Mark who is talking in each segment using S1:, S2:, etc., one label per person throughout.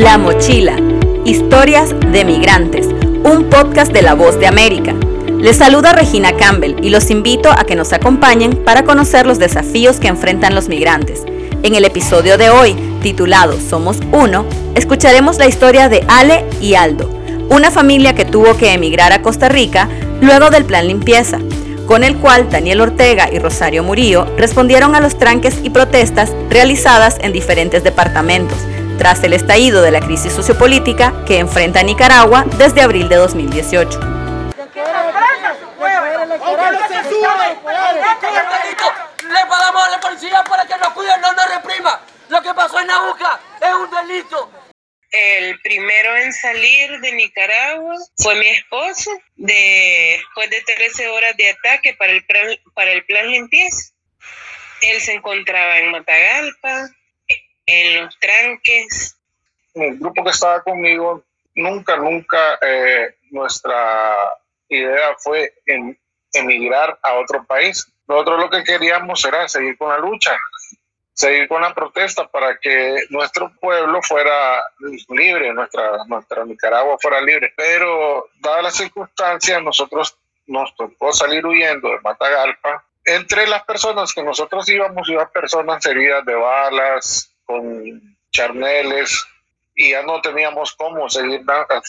S1: La Mochila, Historias de Migrantes, un podcast de La Voz de América. Les saluda Regina Campbell y los invito a que nos acompañen para conocer los desafíos que enfrentan los migrantes. En el episodio de hoy, titulado Somos Uno, escucharemos la historia de Ale y Aldo, una familia que tuvo que emigrar a Costa Rica luego del plan limpieza, con el cual Daniel Ortega y Rosario Murillo respondieron a los tranques y protestas realizadas en diferentes departamentos tras el estallido de la crisis sociopolítica que enfrenta Nicaragua desde abril de 2018.
S2: Le pagamos a la policía para que nos cuide, no nos reprima. Lo que pasó en Nabucca es un delito.
S3: El primero en salir de Nicaragua fue mi esposo, después de 13 horas de ataque para el, plan, para el plan limpieza. Él se encontraba en Matagalpa, en los tranques.
S4: El grupo que estaba conmigo, nunca, nunca eh, nuestra idea fue emigrar a otro país. Nosotros lo que queríamos era seguir con la lucha, seguir con la protesta para que nuestro pueblo fuera libre, nuestra, nuestra Nicaragua fuera libre. Pero dadas las circunstancias, nosotros nos tocó salir huyendo de Matagalpa. Entre las personas que nosotros íbamos, iban personas heridas de balas, con charneles y ya no teníamos cómo seguir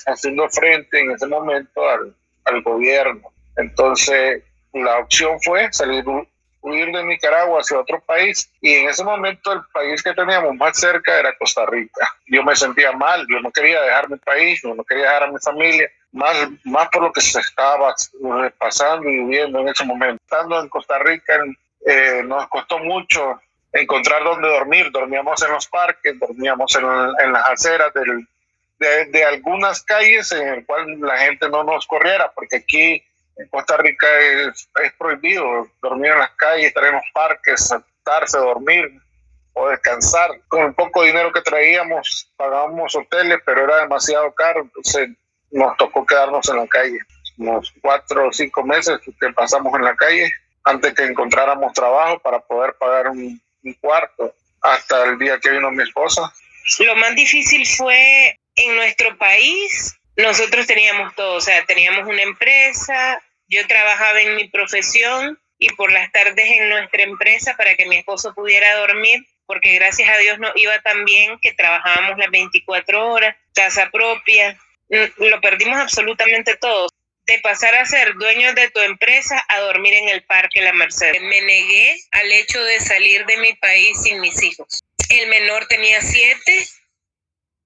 S4: haciendo frente en ese momento al, al gobierno. Entonces, la opción fue salir, huir de Nicaragua hacia otro país y en ese momento el país que teníamos más cerca era Costa Rica. Yo me sentía mal, yo no quería dejar mi país, yo no quería dejar a mi familia, más, más por lo que se estaba pasando y viviendo en ese momento. Estando en Costa Rica eh, nos costó mucho encontrar dónde dormir. Dormíamos en los parques, dormíamos en, en las aceras de, de, algunas calles en el cual la gente no nos corriera, porque aquí en Costa Rica es, es prohibido dormir en las calles, estar en los parques, sentarse, dormir o descansar. Con el poco dinero que traíamos, pagábamos hoteles, pero era demasiado caro, entonces nos tocó quedarnos en la calle. Unos cuatro o cinco meses que pasamos en la calle antes que encontráramos trabajo para poder pagar un, un cuarto hasta el día que vino mi esposa.
S3: Lo más difícil fue en nuestro país, nosotros teníamos todo, o sea, teníamos una empresa, yo trabajaba en mi profesión y por las tardes en nuestra empresa para que mi esposo pudiera dormir, porque gracias a Dios no iba tan bien que trabajábamos las 24 horas, casa propia, lo perdimos absolutamente todo de pasar a ser dueño de tu empresa a dormir en el parque La Merced. Me negué al hecho de salir de mi país sin mis hijos. El menor tenía siete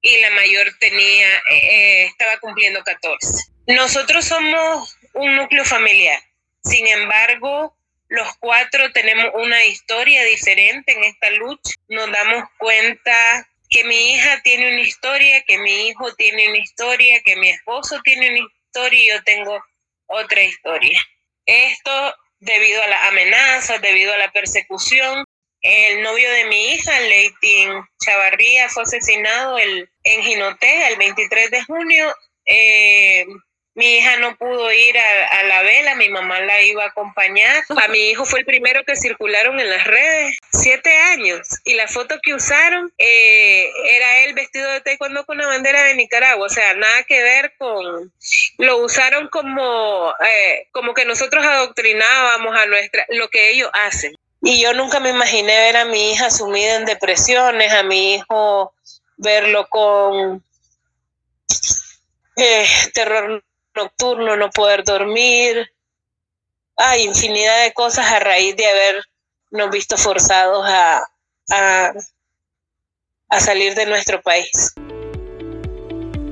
S3: y la mayor tenía, eh, estaba cumpliendo 14. Nosotros somos un núcleo familiar. Sin embargo, los cuatro tenemos una historia diferente en esta lucha. Nos damos cuenta que mi hija tiene una historia, que mi hijo tiene una historia, que mi esposo tiene una historia y yo tengo otra historia. Esto debido a las amenazas, debido a la persecución. El novio de mi hija, Leitin Chavarría, fue asesinado el, en Jinotega el 23 de junio. Eh, mi hija no pudo ir a, la vela, mi mamá la iba a acompañar. A mi hijo fue el primero que circularon en las redes, siete años. Y la foto que usaron eh, era él vestido de taekwondo con la bandera de Nicaragua. O sea, nada que ver con... Lo usaron como, eh, como que nosotros adoctrinábamos a nuestra... lo que ellos hacen. Y yo nunca me imaginé ver a mi hija sumida en depresiones, a mi hijo verlo con eh, terror nocturno, no poder dormir. Hay infinidad de cosas a raíz de habernos visto forzados a, a, a salir de nuestro país.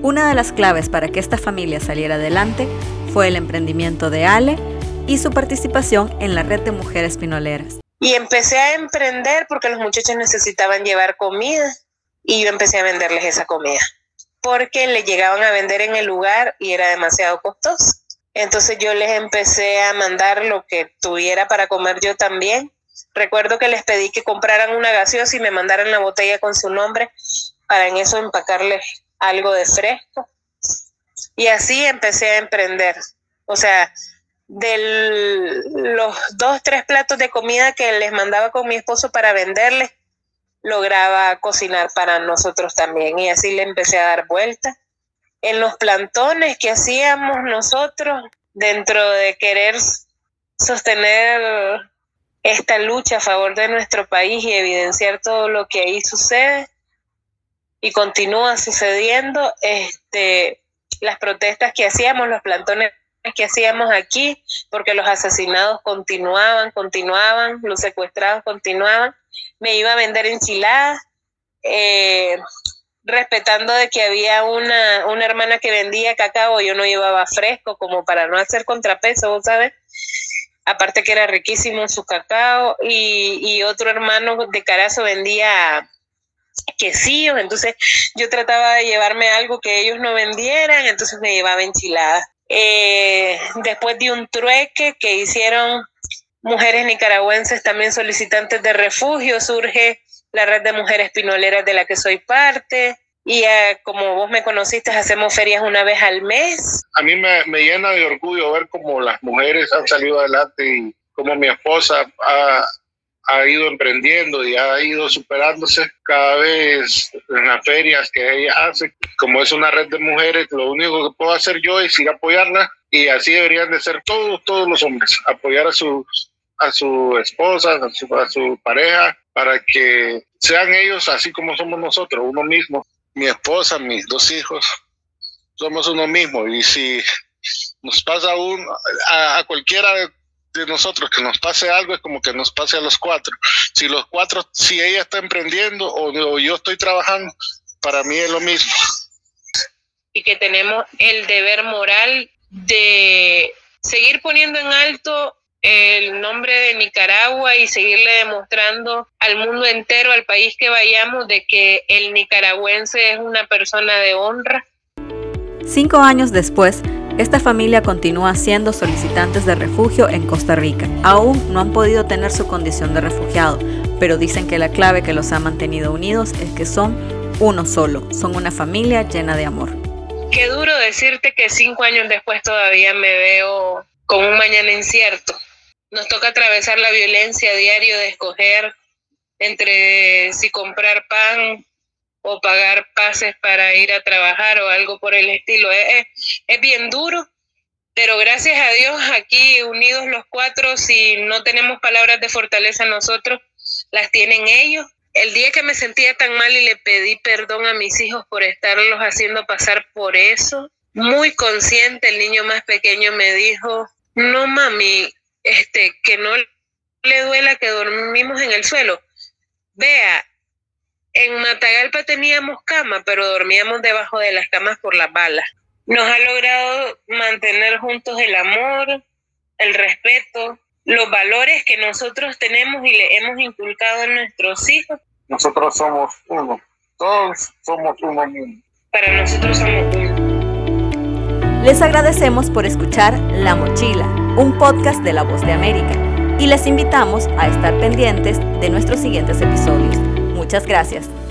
S1: Una de las claves para que esta familia saliera adelante fue el emprendimiento de Ale y su participación en la red de mujeres pinoleras.
S3: Y empecé a emprender porque los muchachos necesitaban llevar comida y yo empecé a venderles esa comida porque le llegaban a vender en el lugar y era demasiado costoso. Entonces yo les empecé a mandar lo que tuviera para comer yo también. Recuerdo que les pedí que compraran una gaseosa y me mandaran la botella con su nombre para en eso empacarles algo de fresco. Y así empecé a emprender. O sea, de los dos, tres platos de comida que les mandaba con mi esposo para venderles, lograba cocinar para nosotros también y así le empecé a dar vuelta. En los plantones que hacíamos nosotros, dentro de querer sostener esta lucha a favor de nuestro país y evidenciar todo lo que ahí sucede y continúa sucediendo, este, las protestas que hacíamos, los plantones que hacíamos aquí, porque los asesinados continuaban, continuaban, los secuestrados continuaban, me iba a vender enchiladas, eh, respetando de que había una, una hermana que vendía cacao, yo no llevaba fresco como para no hacer contrapeso, ¿vos sabes? Aparte que era riquísimo su cacao y, y otro hermano de Carazo vendía quesillos, entonces yo trataba de llevarme algo que ellos no vendieran, entonces me llevaba enchiladas. Eh, después de un trueque que hicieron mujeres nicaragüenses también solicitantes de refugio, surge la red de mujeres pinoleras de la que soy parte. Y eh, como vos me conociste, hacemos ferias una vez al mes.
S4: A mí me, me llena de orgullo ver cómo las mujeres han salido adelante y cómo mi esposa ha, ha ido emprendiendo y ha ido superándose cada vez en las ferias que ella hace. Como es una red de mujeres, lo único que puedo hacer yo es ir a apoyarla y así deberían de ser todos, todos los hombres, apoyar a sus a su esposa, a su, a su pareja, para que sean ellos así como somos nosotros, uno mismo. Mi esposa, mis dos hijos, somos uno mismo. Y si nos pasa un, a, a cualquiera de de nosotros que nos pase algo es como que nos pase a los cuatro. Si los cuatro, si ella está emprendiendo o, yo estoy trabajando, para mí es lo mismo.
S3: Y que tenemos el deber moral de seguir poniendo en alto el nombre de Nicaragua y seguirle demostrando al mundo entero, al país que vayamos, de que el nicaragüense es una persona de honra.
S1: Cinco años después, esta familia continúa siendo solicitantes de refugio en Costa Rica. Aún no han podido tener su condición de refugiado, pero dicen que la clave que los ha mantenido unidos es que son uno solo, son una familia llena de amor.
S3: Qué duro decirte que cinco años después todavía me veo con un mañana incierto. Nos toca atravesar la violencia diario de escoger entre si comprar pan o pagar pases para ir a trabajar o algo por el estilo. Es, es, bien duro, pero gracias a Dios aquí unidos los cuatro, si no tenemos palabras de fortaleza nosotros, las tienen ellos. El día que me sentía tan mal y le pedí perdón a mis hijos por estarlos haciendo pasar por eso, muy consciente, el niño más pequeño me dijo, no mami, este, que no le duela que dormimos en el suelo. Vea, en Matagalpa teníamos cama, pero dormíamos debajo de las camas por las balas. Nos ha logrado mantener juntos el amor, el respeto, los valores que nosotros tenemos y le hemos inculcado a nuestros hijos.
S4: Nosotros somos uno, todos somos uno mismo.
S3: Para nosotros somos uno.
S1: Les agradecemos por escuchar La Mochila, un podcast de La Voz de América, y les invitamos a estar pendientes de nuestros siguientes episodios. Muchas gracias.